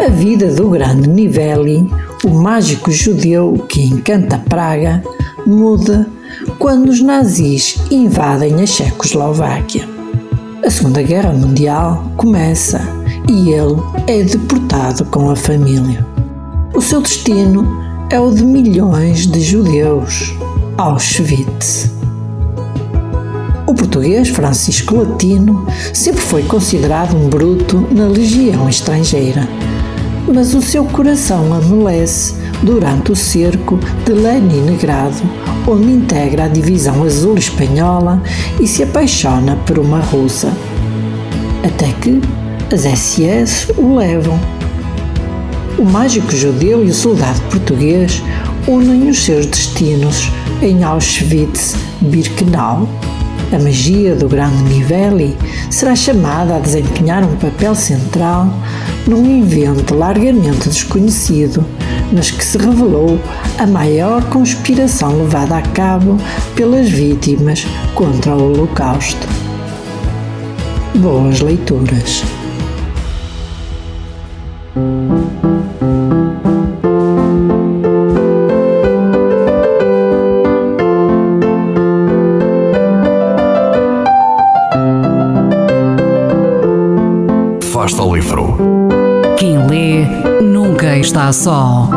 A vida do grande Niveli, o mágico judeu que encanta Praga, muda quando os nazis invadem a Checoslováquia. A Segunda Guerra Mundial começa e ele é deportado com a família. O seu destino é o de milhões de judeus. Auschwitz. Português Francisco Latino sempre foi considerado um bruto na legião estrangeira, mas o seu coração amolece durante o cerco de Leningrado, onde integra a divisão azul espanhola e se apaixona por uma russa. Até que as SS o levam. O mágico judeu e o soldado português unem os seus destinos em Auschwitz-Birkenau. A magia do grande Niveli será chamada a desempenhar um papel central num evento largamente desconhecido, mas que se revelou a maior conspiração levada a cabo pelas vítimas contra o Holocausto. Boas leituras. Fasta ao livro. Quem lê nunca está só.